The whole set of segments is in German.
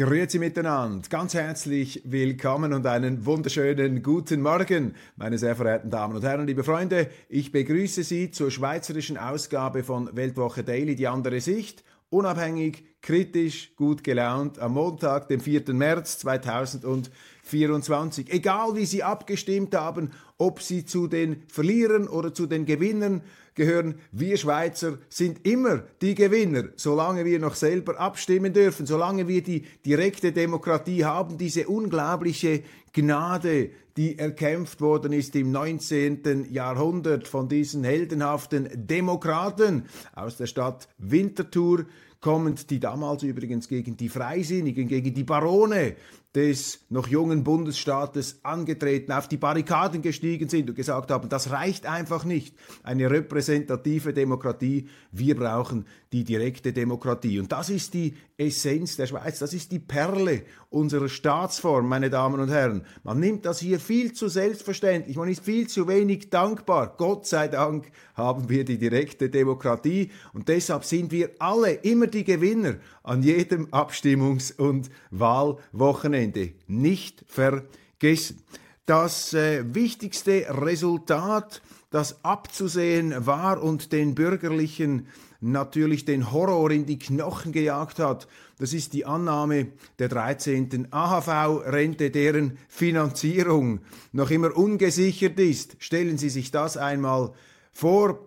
Grüezi miteinander, ganz herzlich willkommen und einen wunderschönen guten Morgen, meine sehr verehrten Damen und Herren, liebe Freunde. Ich begrüße Sie zur schweizerischen Ausgabe von Weltwoche Daily, die andere Sicht, unabhängig, kritisch, gut gelaunt, am Montag, dem 4. März 2024. Egal wie Sie abgestimmt haben, ob Sie zu den Verlierern oder zu den Gewinnern gehören, wir Schweizer sind immer die Gewinner, solange wir noch selber abstimmen dürfen, solange wir die direkte Demokratie haben, diese unglaubliche Gnade, die erkämpft worden ist im 19. Jahrhundert von diesen heldenhaften Demokraten aus der Stadt Winterthur kommend, die damals übrigens gegen die Freisinnigen, gegen die Barone des noch jungen Bundesstaates angetreten, auf die Barrikaden gestiegen sind und gesagt haben, das reicht einfach nicht, eine repräsentative Demokratie, wir brauchen die direkte Demokratie. Und das ist die Essenz der Schweiz, das ist die Perle unserer Staatsform, meine Damen und Herren. Man nimmt das hier viel zu selbstverständlich, man ist viel zu wenig dankbar. Gott sei Dank haben wir die direkte Demokratie und deshalb sind wir alle immer die Gewinner an jedem Abstimmungs- und Wahlwochenende. Nicht vergessen. Das äh, wichtigste Resultat, das abzusehen war und den bürgerlichen natürlich den Horror in die Knochen gejagt hat. Das ist die Annahme der 13. AHV-Rente, deren Finanzierung noch immer ungesichert ist. Stellen Sie sich das einmal vor.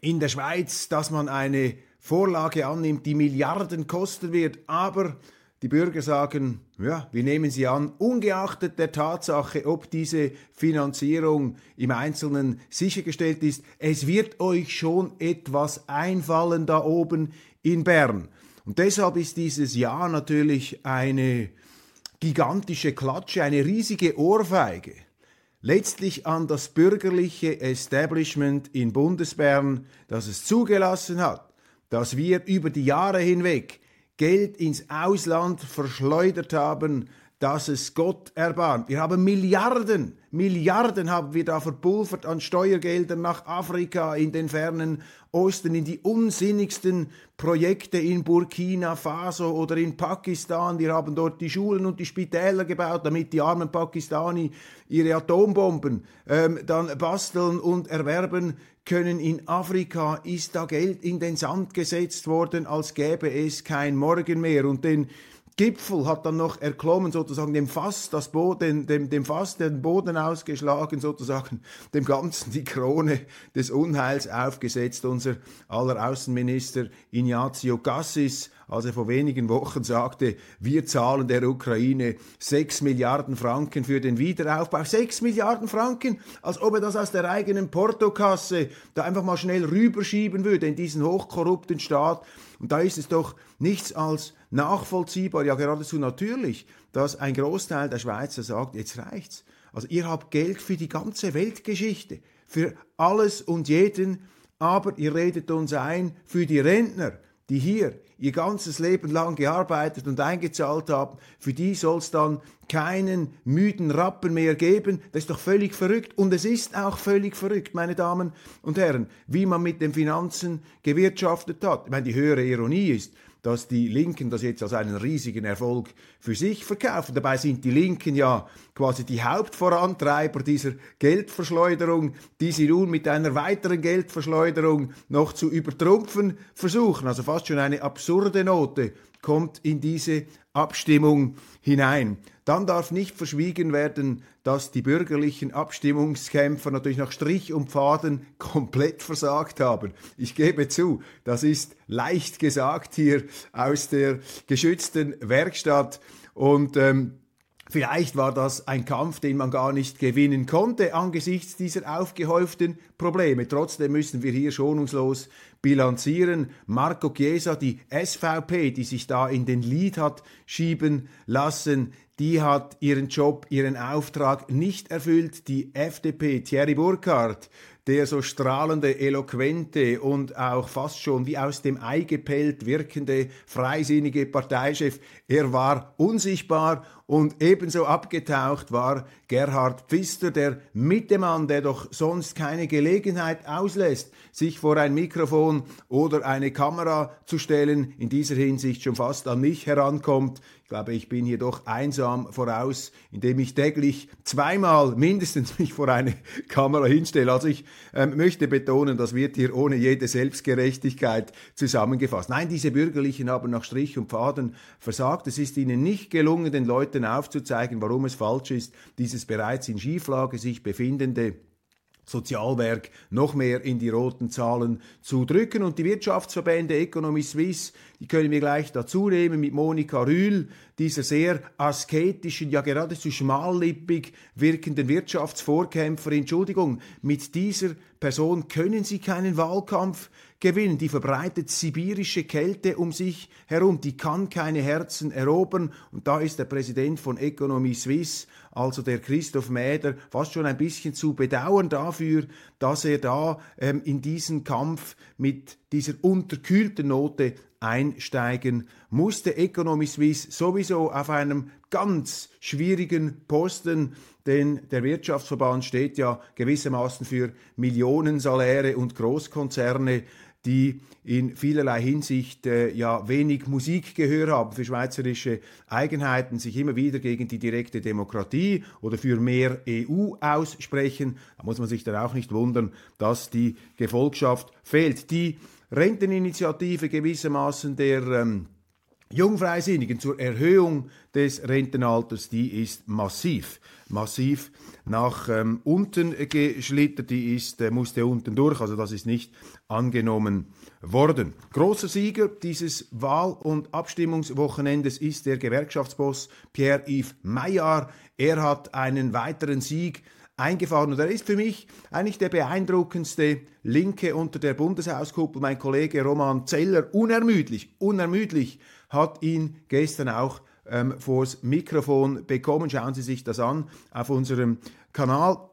In der Schweiz, dass man eine Vorlage annimmt, die Milliarden kosten wird, aber die Bürger sagen, ja, wir nehmen sie an, ungeachtet der Tatsache, ob diese Finanzierung im Einzelnen sichergestellt ist. Es wird euch schon etwas einfallen da oben in Bern. Und deshalb ist dieses Jahr natürlich eine gigantische Klatsche, eine riesige Ohrfeige. Letztlich an das bürgerliche Establishment in Bundesbern, das es zugelassen hat, dass wir über die Jahre hinweg Geld ins Ausland verschleudert haben, dass es Gott erbarmt. Wir haben Milliarden, Milliarden haben wir da verpulvert an Steuergeldern nach Afrika, in den fernen Osten, in die unsinnigsten Projekte in Burkina Faso oder in Pakistan. Wir haben dort die Schulen und die Spitäler gebaut, damit die armen Pakistani ihre Atombomben ähm, dann basteln und erwerben können in Afrika, ist da Geld in den Sand gesetzt worden, als gäbe es kein Morgen mehr. Und den Gipfel hat dann noch erklommen, sozusagen dem Fass, das Boden, dem, dem Fass den Boden ausgeschlagen, sozusagen dem Ganzen die Krone des Unheils aufgesetzt. Unser aller Außenminister Ignazio Cassis als er vor wenigen Wochen sagte, wir zahlen der Ukraine 6 Milliarden Franken für den Wiederaufbau. 6 Milliarden Franken, als ob er das aus der eigenen Portokasse da einfach mal schnell rüberschieben würde in diesen hochkorrupten Staat. Und da ist es doch nichts als nachvollziehbar, ja geradezu natürlich, dass ein Großteil der Schweizer sagt, jetzt reicht's. Also ihr habt Geld für die ganze Weltgeschichte, für alles und jeden, aber ihr redet uns ein für die Rentner, die hier ihr ganzes Leben lang gearbeitet und eingezahlt haben, für die soll es dann keinen müden Rappen mehr geben. Das ist doch völlig verrückt. Und es ist auch völlig verrückt, meine Damen und Herren, wie man mit den Finanzen gewirtschaftet hat. Ich meine, die höhere Ironie ist, dass die Linken das jetzt als einen riesigen Erfolg für sich verkaufen. Dabei sind die Linken ja quasi die Hauptvorantreiber dieser Geldverschleuderung, die sie nun mit einer weiteren Geldverschleuderung noch zu übertrumpfen versuchen. Also fast schon eine absurde Note kommt in diese Abstimmung hinein. Dann darf nicht verschwiegen werden, dass die bürgerlichen Abstimmungskämpfer natürlich nach Strich und Faden komplett versagt haben. Ich gebe zu, das ist leicht gesagt hier aus der geschützten Werkstatt und ähm, Vielleicht war das ein Kampf, den man gar nicht gewinnen konnte angesichts dieser aufgehäuften Probleme. Trotzdem müssen wir hier schonungslos bilanzieren. Marco Chiesa, die SVP, die sich da in den Lied hat schieben lassen, die hat ihren Job, ihren Auftrag nicht erfüllt. Die FDP, Thierry Burkhardt, der so strahlende, eloquente und auch fast schon wie aus dem Ei gepellt wirkende, freisinnige Parteichef, er war unsichtbar und ebenso abgetaucht war Gerhard Pfister, der Mittemann, der doch sonst keine Gelegenheit auslässt, sich vor ein Mikrofon oder eine Kamera zu stellen, in dieser Hinsicht schon fast an mich herankommt. Ich glaube, ich bin hier doch einsam voraus, indem ich täglich zweimal mindestens mich vor eine Kamera hinstelle. Also ich äh, möchte betonen, das wird hier ohne jede Selbstgerechtigkeit zusammengefasst. Nein, diese Bürgerlichen haben nach Strich und Faden versagt. Es ist ihnen nicht gelungen, den Leuten Leuten aufzuzeigen, warum es falsch ist, dieses bereits in Schieflage sich befindende Sozialwerk noch mehr in die roten Zahlen zu drücken. Und die Wirtschaftsverbände Economy Suisse, die können wir gleich dazu nehmen mit Monika Rühl, dieser sehr asketischen, ja geradezu schmallippig wirkenden Wirtschaftsvorkämpferin. Entschuldigung, mit dieser Person können Sie keinen Wahlkampf gewinnen. Die verbreitet sibirische Kälte um sich herum. Die kann keine Herzen erobern. Und da ist der Präsident von Economy Suisse, also der Christoph Mäder, fast schon ein bisschen zu bedauern dafür, dass er da ähm, in diesen Kampf mit dieser unterkühlten Note einsteigen musste. Economy Suisse sowieso auf einem ganz schwierigen Posten, denn der Wirtschaftsverband steht ja gewissermaßen für Millionensaläre und Großkonzerne die in vielerlei Hinsicht äh, ja wenig Musikgehör haben für schweizerische Eigenheiten, sich immer wieder gegen die direkte Demokratie oder für mehr EU aussprechen. Da muss man sich dann auch nicht wundern, dass die Gefolgschaft fehlt. Die Renteninitiative gewissermaßen der ähm, Jungfreisinnigen zur Erhöhung des Rentenalters, die ist massiv, massiv nach ähm, unten geschlittert, die ist, äh, musste unten durch, also das ist nicht angenommen worden. Großer Sieger dieses Wahl- und Abstimmungswochenendes ist der Gewerkschaftsboss Pierre-Yves Maillard. Er hat einen weiteren Sieg eingefahren. Und er ist für mich eigentlich der beeindruckendste Linke unter der Bundeshauskuppel. Mein Kollege Roman Zeller, unermüdlich, unermüdlich, hat ihn gestern auch ähm, vors Mikrofon bekommen. Schauen Sie sich das an auf unserem Kanal.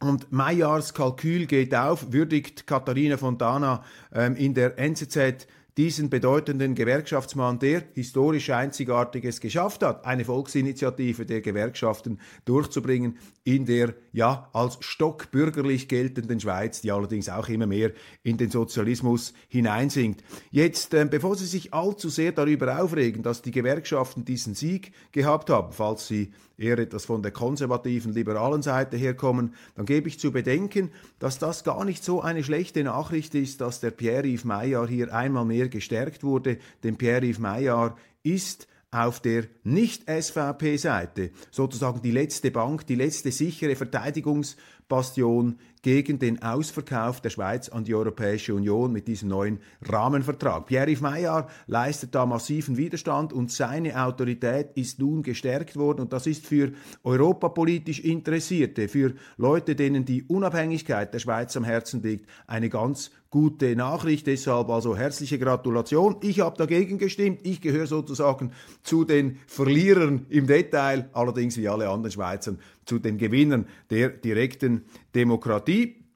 Und Mayars Kalkül geht auf, würdigt Katharina Fontana ähm, in der NZZ diesen bedeutenden Gewerkschaftsmann, der historisch Einzigartiges geschafft hat, eine Volksinitiative der Gewerkschaften durchzubringen in der ja als stockbürgerlich geltenden Schweiz, die allerdings auch immer mehr in den Sozialismus hineinsinkt. Jetzt, äh, bevor Sie sich allzu sehr darüber aufregen, dass die Gewerkschaften diesen Sieg gehabt haben, falls sie eher etwas von der konservativen, liberalen Seite herkommen, dann gebe ich zu bedenken, dass das gar nicht so eine schlechte Nachricht ist, dass der Pierre-Yves Maillard hier einmal mehr gestärkt wurde. Denn Pierre-Yves Maillard ist auf der Nicht-SVP-Seite sozusagen die letzte Bank, die letzte sichere Verteidigungsbastion gegen den Ausverkauf der Schweiz an die Europäische Union mit diesem neuen Rahmenvertrag. Pierre-Yves Maillard leistet da massiven Widerstand und seine Autorität ist nun gestärkt worden und das ist für europapolitisch Interessierte, für Leute, denen die Unabhängigkeit der Schweiz am Herzen liegt, eine ganz gute Nachricht. Deshalb also herzliche Gratulation. Ich habe dagegen gestimmt. Ich gehöre sozusagen zu den Verlierern im Detail, allerdings wie alle anderen Schweizer zu den Gewinnern der direkten Demokratie.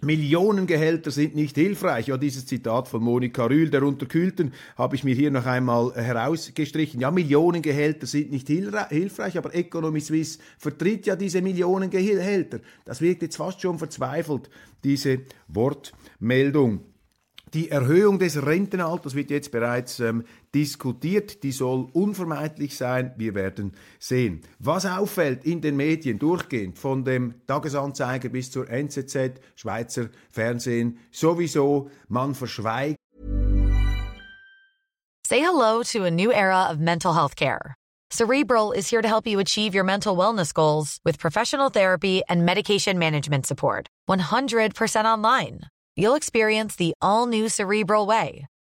Millionengehälter sind nicht hilfreich. Ja, dieses Zitat von Monika Rühl, der Unterkühlten, habe ich mir hier noch einmal herausgestrichen. Ja, Millionengehälter sind nicht hilfreich, aber Economy Suisse vertritt ja diese Millionengehälter. Das wirkt jetzt fast schon verzweifelt, diese Wortmeldung. Die Erhöhung des Rentenalters wird jetzt bereits ähm, diskutiert. Die soll unvermeidlich sein. Wir werden sehen. Was auffällt in den Medien durchgehend, von dem Tagesanzeiger bis zur NZZ, Schweizer Fernsehen, sowieso, man verschweigt. Say hello to a new era of mental health care. Cerebral is here to help you achieve your mental wellness goals with professional therapy and medication management support. 100% online. You'll experience the all new Cerebral Way,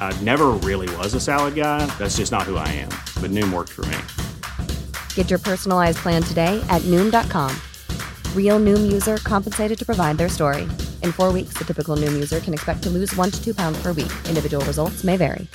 I never really was a salad guy. That's just not who I am. But Noom worked for me. Get your personalized plan today at Noom.com. Real Noom user compensated to provide their story. In four weeks, the typical Noom user can expect to lose one to two pounds per week. Individual results may vary.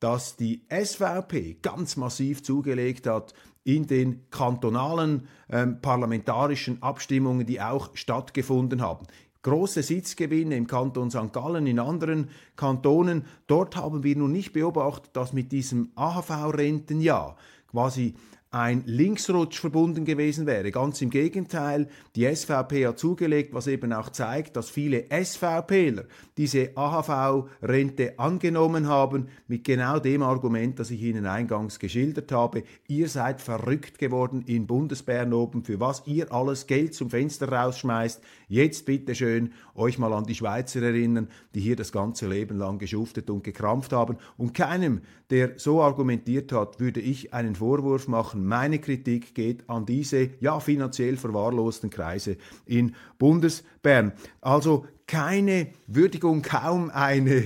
Dass die SVP ganz massiv zugelegt hat in den kantonalen ähm, parlamentarischen Abstimmungen, die auch stattgefunden haben. Große Sitzgewinne im Kanton St. Gallen, in anderen Kantonen. Dort haben wir nun nicht beobachtet, dass mit diesem AHV-Rentenjahr quasi ein Linksrutsch verbunden gewesen wäre. Ganz im Gegenteil, die SVP hat zugelegt, was eben auch zeigt, dass viele SVPler diese AHV-Rente angenommen haben, mit genau dem Argument, das ich Ihnen eingangs geschildert habe. Ihr seid verrückt geworden in Bundesbern oben, für was ihr alles Geld zum Fenster rausschmeißt. Jetzt bitte schön euch mal an die Schweizer erinnern, die hier das ganze Leben lang geschuftet und gekrampft haben. Und keinem, der so argumentiert hat, würde ich einen Vorwurf machen, meine Kritik geht an diese ja finanziell verwahrlosten Kreise in Bundesbern. Also keine Würdigung, kaum eine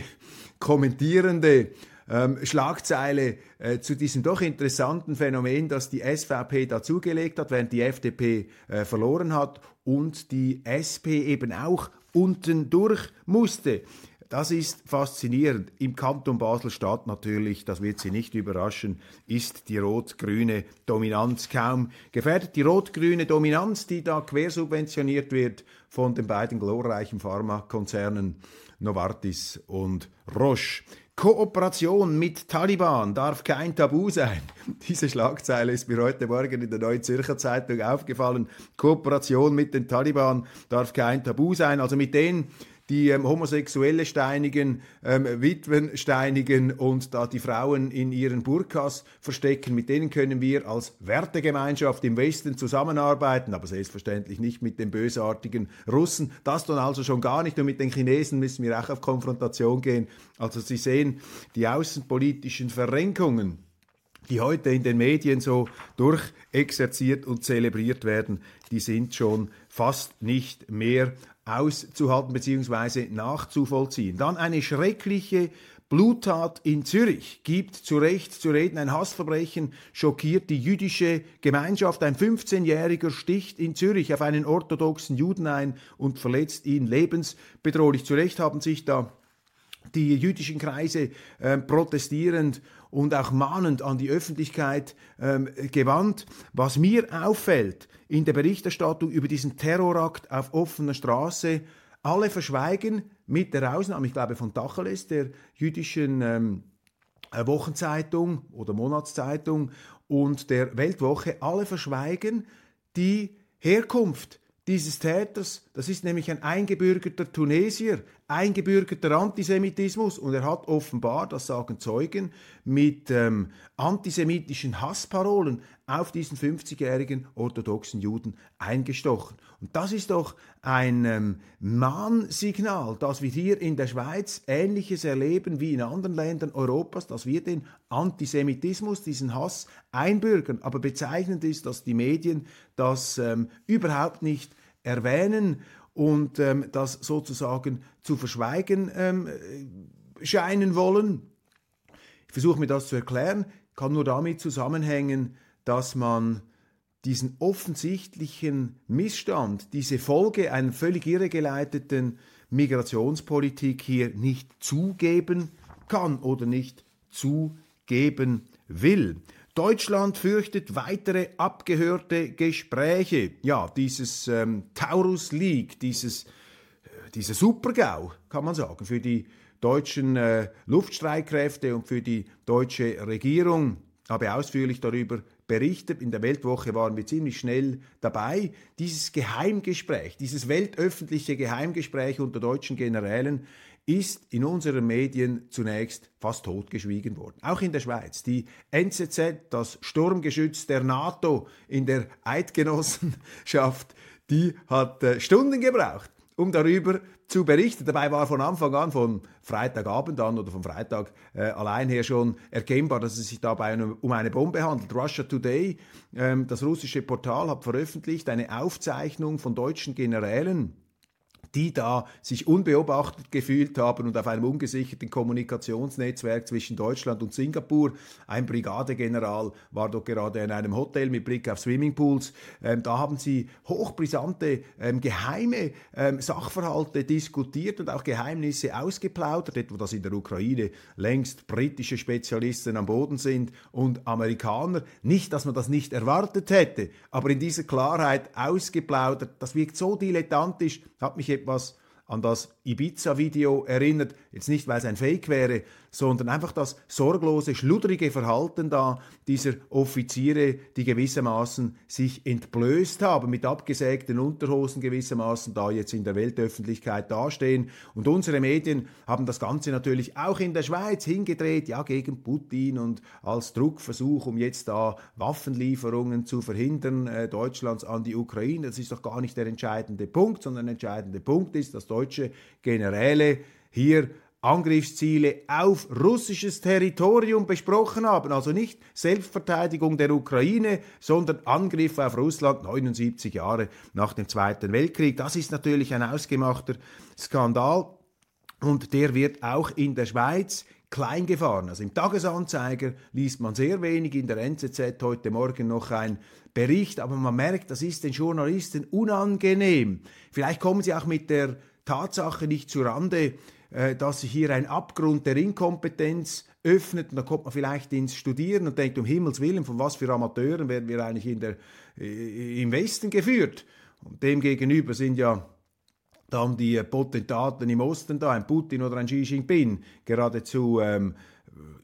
kommentierende ähm, Schlagzeile äh, zu diesem doch interessanten Phänomen, dass die SVP dazugelegt hat, während die FDP äh, verloren hat und die SP eben auch unten durch musste. Das ist faszinierend. Im Kanton Basel-Stadt natürlich, das wird Sie nicht überraschen, ist die rot-grüne Dominanz kaum gefährdet. Die rot-grüne Dominanz, die da quersubventioniert wird von den beiden glorreichen Pharmakonzernen Novartis und Roche. Kooperation mit Taliban darf kein Tabu sein. Diese Schlagzeile ist mir heute Morgen in der Neuen Zürcher Zeitung aufgefallen. Kooperation mit den Taliban darf kein Tabu sein. Also mit denen, die ähm, Homosexuelle steinigen, ähm, Witwen steinigen und da die Frauen in ihren Burkas verstecken. Mit denen können wir als Wertegemeinschaft im Westen zusammenarbeiten, aber selbstverständlich nicht mit den bösartigen Russen. Das dann also schon gar nicht. Und mit den Chinesen müssen wir auch auf Konfrontation gehen. Also Sie sehen die außenpolitischen Verrenkungen die heute in den Medien so durchexerziert und zelebriert werden, die sind schon fast nicht mehr auszuhalten bzw. nachzuvollziehen. Dann eine schreckliche Bluttat in Zürich gibt zu Recht zu reden. Ein Hassverbrechen schockiert die jüdische Gemeinschaft. Ein 15-Jähriger sticht in Zürich auf einen orthodoxen Juden ein und verletzt ihn lebensbedrohlich. Zu Recht haben sich da die jüdischen Kreise äh, protestierend und auch mahnend an die Öffentlichkeit ähm, gewandt. Was mir auffällt in der Berichterstattung über diesen Terrorakt auf offener Straße, alle verschweigen, mit der Ausnahme, ich glaube, von Tacheles, der jüdischen ähm, äh, Wochenzeitung oder Monatszeitung und der Weltwoche, alle verschweigen die Herkunft dieses Täters. Das ist nämlich ein eingebürgerter Tunesier, eingebürgerter Antisemitismus und er hat offenbar, das sagen Zeugen, mit ähm, antisemitischen Hassparolen auf diesen 50-jährigen orthodoxen Juden eingestochen. Und das ist doch ein ähm, Mahnsignal, dass wir hier in der Schweiz Ähnliches erleben wie in anderen Ländern Europas, dass wir den Antisemitismus, diesen Hass einbürgern. Aber bezeichnend ist, dass die Medien das ähm, überhaupt nicht erwähnen und ähm, das sozusagen zu verschweigen ähm, scheinen wollen. Ich versuche mir das zu erklären, kann nur damit zusammenhängen, dass man diesen offensichtlichen Missstand, diese Folge einer völlig irregeleiteten Migrationspolitik hier nicht zugeben kann oder nicht zugeben will. Deutschland fürchtet weitere abgehörte Gespräche. Ja, dieses ähm, Taurus League, dieses, äh, dieser Supergau, kann man sagen, für die deutschen äh, Luftstreitkräfte und für die deutsche Regierung. Habe ausführlich darüber berichtet. In der Weltwoche waren wir ziemlich schnell dabei. Dieses Geheimgespräch, dieses weltöffentliche Geheimgespräch unter deutschen Generälen ist in unseren Medien zunächst fast totgeschwiegen worden. Auch in der Schweiz. Die NZZ, das Sturmgeschütz der NATO in der Eidgenossenschaft, die hat äh, Stunden gebraucht, um darüber zu berichten. Dabei war von Anfang an, von Freitagabend an oder vom Freitag äh, allein her schon erkennbar, dass es sich dabei um eine Bombe handelt. Russia Today, ähm, das russische Portal, hat veröffentlicht eine Aufzeichnung von deutschen Generälen, die da sich unbeobachtet gefühlt haben und auf einem ungesicherten Kommunikationsnetzwerk zwischen Deutschland und Singapur. Ein Brigadegeneral war dort gerade in einem Hotel mit Blick auf Swimmingpools. Ähm, da haben sie hochbrisante, ähm, geheime ähm, Sachverhalte diskutiert und auch Geheimnisse ausgeplaudert, etwa dass in der Ukraine längst britische Spezialisten am Boden sind und Amerikaner. Nicht, dass man das nicht erwartet hätte, aber in dieser Klarheit ausgeplaudert, das wirkt so dilettantisch, hat mich etwas an das Ibiza-Video erinnert. Jetzt nicht, weil es ein Fake wäre, sondern einfach das sorglose, schludrige Verhalten da dieser Offiziere, die gewissermaßen sich entblößt haben, mit abgesägten Unterhosen gewissermaßen da jetzt in der Weltöffentlichkeit dastehen. Und unsere Medien haben das Ganze natürlich auch in der Schweiz hingedreht, ja, gegen Putin und als Druckversuch, um jetzt da Waffenlieferungen zu verhindern, äh, Deutschlands an die Ukraine. Das ist doch gar nicht der entscheidende Punkt, sondern der entscheidende Punkt ist, dass deutsche Generäle hier Angriffsziele auf russisches Territorium besprochen haben. Also nicht Selbstverteidigung der Ukraine, sondern Angriff auf Russland 79 Jahre nach dem Zweiten Weltkrieg. Das ist natürlich ein ausgemachter Skandal und der wird auch in der Schweiz klein gefahren. Also im Tagesanzeiger liest man sehr wenig, in der NZZ heute Morgen noch ein Bericht, aber man merkt, das ist den Journalisten unangenehm. Vielleicht kommen sie auch mit der Tatsache nicht zu Rande, dass sich hier ein Abgrund der Inkompetenz öffnet und da kommt man vielleicht ins Studieren und denkt, um Himmels Willen, von was für Amateuren werden wir eigentlich in der, äh, im Westen geführt? Und demgegenüber sind ja dann die Potentaten im Osten da, ein Putin oder ein Xi Jinping, geradezu ähm,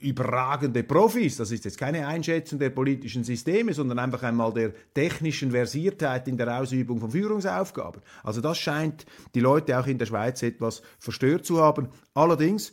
überragende Profis. Das ist jetzt keine Einschätzung der politischen Systeme, sondern einfach einmal der technischen Versiertheit in der Ausübung von Führungsaufgaben. Also das scheint die Leute auch in der Schweiz etwas verstört zu haben. Allerdings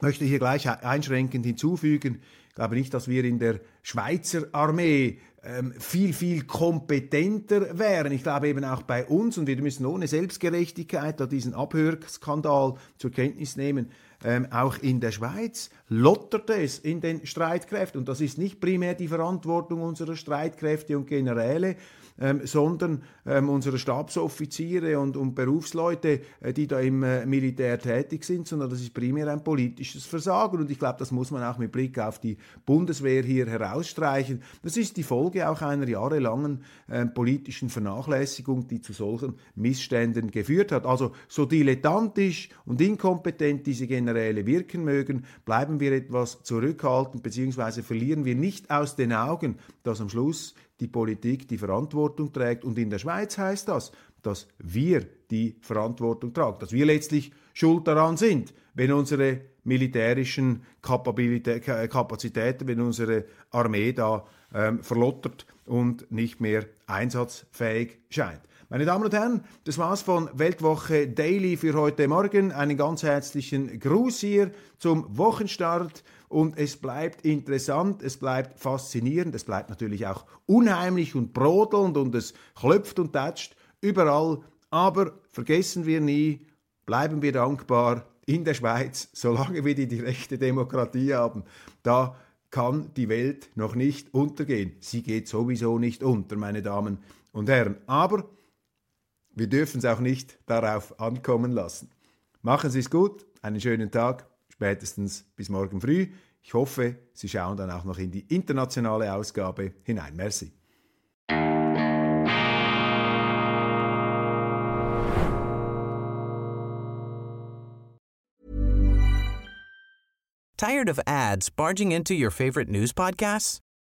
möchte ich hier gleich einschränkend hinzufügen, ich glaube nicht, dass wir in der Schweizer Armee ähm, viel, viel kompetenter wären. Ich glaube eben auch bei uns, und wir müssen ohne Selbstgerechtigkeit da diesen Abhörskandal zur Kenntnis nehmen, ähm, auch in der Schweiz lottert es in den Streitkräften. Und das ist nicht primär die Verantwortung unserer Streitkräfte und Generäle, ähm, sondern ähm, unsere Stabsoffiziere und, und Berufsleute, äh, die da im äh, Militär tätig sind, sondern das ist primär ein politisches Versagen. Und ich glaube, das muss man auch mit Blick auf die Bundeswehr hier herausstreichen. Das ist die Folge auch einer jahrelangen äh, politischen Vernachlässigung, die zu solchen Missständen geführt hat. Also so dilettantisch und inkompetent diese Generäle wirken mögen, bleiben wir etwas zurückhaltend, beziehungsweise verlieren wir nicht aus den Augen, dass am Schluss die Politik die Verantwortung trägt. Und in der Schweiz heißt das, dass wir die Verantwortung tragen, dass wir letztlich schuld daran sind, wenn unsere militärischen Kapazitäten, wenn unsere Armee da ähm, verlottert und nicht mehr einsatzfähig scheint. Meine Damen und Herren, das war's von Weltwoche Daily für heute Morgen. Einen ganz herzlichen Gruß hier zum Wochenstart und es bleibt interessant, es bleibt faszinierend, es bleibt natürlich auch unheimlich und brodelnd und es klopft und tätscht überall. Aber vergessen wir nie, bleiben wir dankbar in der Schweiz, solange wir die direkte Demokratie haben. Da kann die Welt noch nicht untergehen. Sie geht sowieso nicht unter, meine Damen und Herren. Aber wir dürfen es auch nicht darauf ankommen lassen. Machen Sie es gut, einen schönen Tag, spätestens bis morgen früh. Ich hoffe, Sie schauen dann auch noch in die internationale Ausgabe hinein. Merci. Tired of ads barging into your favorite news podcasts?